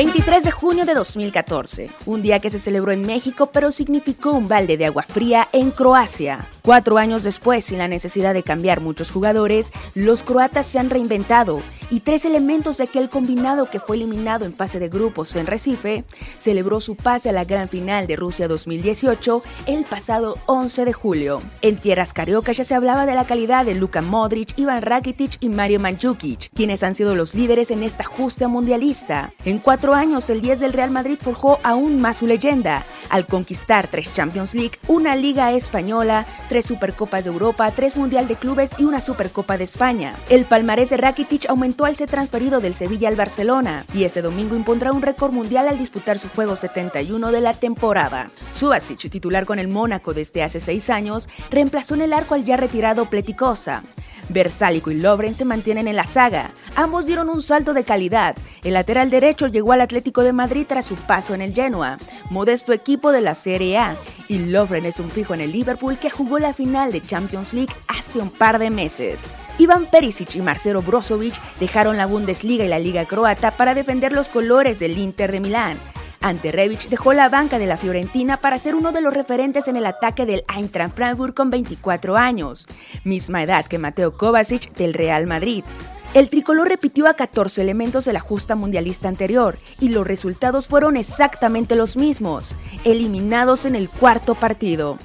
...23 de junio de 2014... ...un día que se celebró en México... ...pero significó un balde de agua fría en Croacia... Cuatro años después, sin la necesidad de cambiar muchos jugadores, los croatas se han reinventado y tres elementos de aquel combinado que fue eliminado en fase de grupos en Recife celebró su pase a la gran final de Rusia 2018 el pasado 11 de julio. En tierras cariocas ya se hablaba de la calidad de Luka Modric, Ivan Rakitic y Mario Mandzukic, quienes han sido los líderes en esta justa mundialista. En cuatro años, el 10 del Real Madrid forjó aún más su leyenda, al conquistar tres Champions League, una Liga Española, tres Supercopas de Europa, tres Mundial de Clubes y una Supercopa de España. El palmarés de Rakitic aumentó al ser transferido del Sevilla al Barcelona y este domingo impondrá un récord mundial al disputar su juego 71 de la temporada. Subasic, titular con el Mónaco desde hace seis años, reemplazó en el arco al ya retirado Pleticosa. Versálico y Lobren se mantienen en la saga. Ambos dieron un salto de calidad. El lateral derecho llegó al Atlético de Madrid tras su paso en el Genoa, modesto equipo de la Serie A, y Lovren es un fijo en el Liverpool que jugó la final de Champions League hace un par de meses. Iván Perisic y Marcelo Brozovic dejaron la Bundesliga y la Liga Croata para defender los colores del Inter de Milán. Ante Rebic dejó la banca de la Fiorentina para ser uno de los referentes en el ataque del Eintracht Frankfurt con 24 años, misma edad que Mateo Kovacic del Real Madrid. El tricolor repitió a 14 elementos de la justa mundialista anterior y los resultados fueron exactamente los mismos, eliminados en el cuarto partido.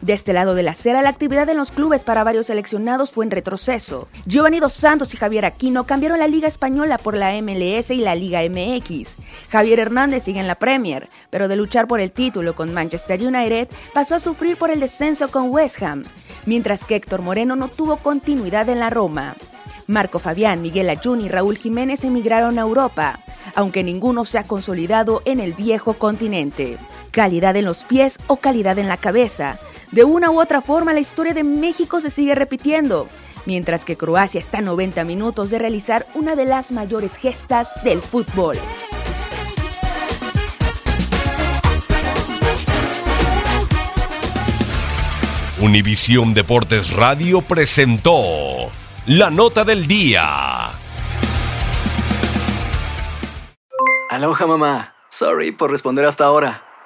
De este lado de la acera, la actividad en los clubes para varios seleccionados fue en retroceso. Giovanni Dos Santos y Javier Aquino cambiaron la Liga Española por la MLS y la Liga MX. Javier Hernández sigue en la Premier, pero de luchar por el título con Manchester United, pasó a sufrir por el descenso con West Ham, mientras que Héctor Moreno no tuvo continuidad en la Roma. Marco Fabián, Miguel Ayun y Raúl Jiménez emigraron a Europa, aunque ninguno se ha consolidado en el viejo continente. Calidad en los pies o calidad en la cabeza. De una u otra forma, la historia de México se sigue repitiendo, mientras que Croacia está a 90 minutos de realizar una de las mayores gestas del fútbol. Univisión Deportes Radio presentó la nota del día. Aloha mamá. Sorry por responder hasta ahora.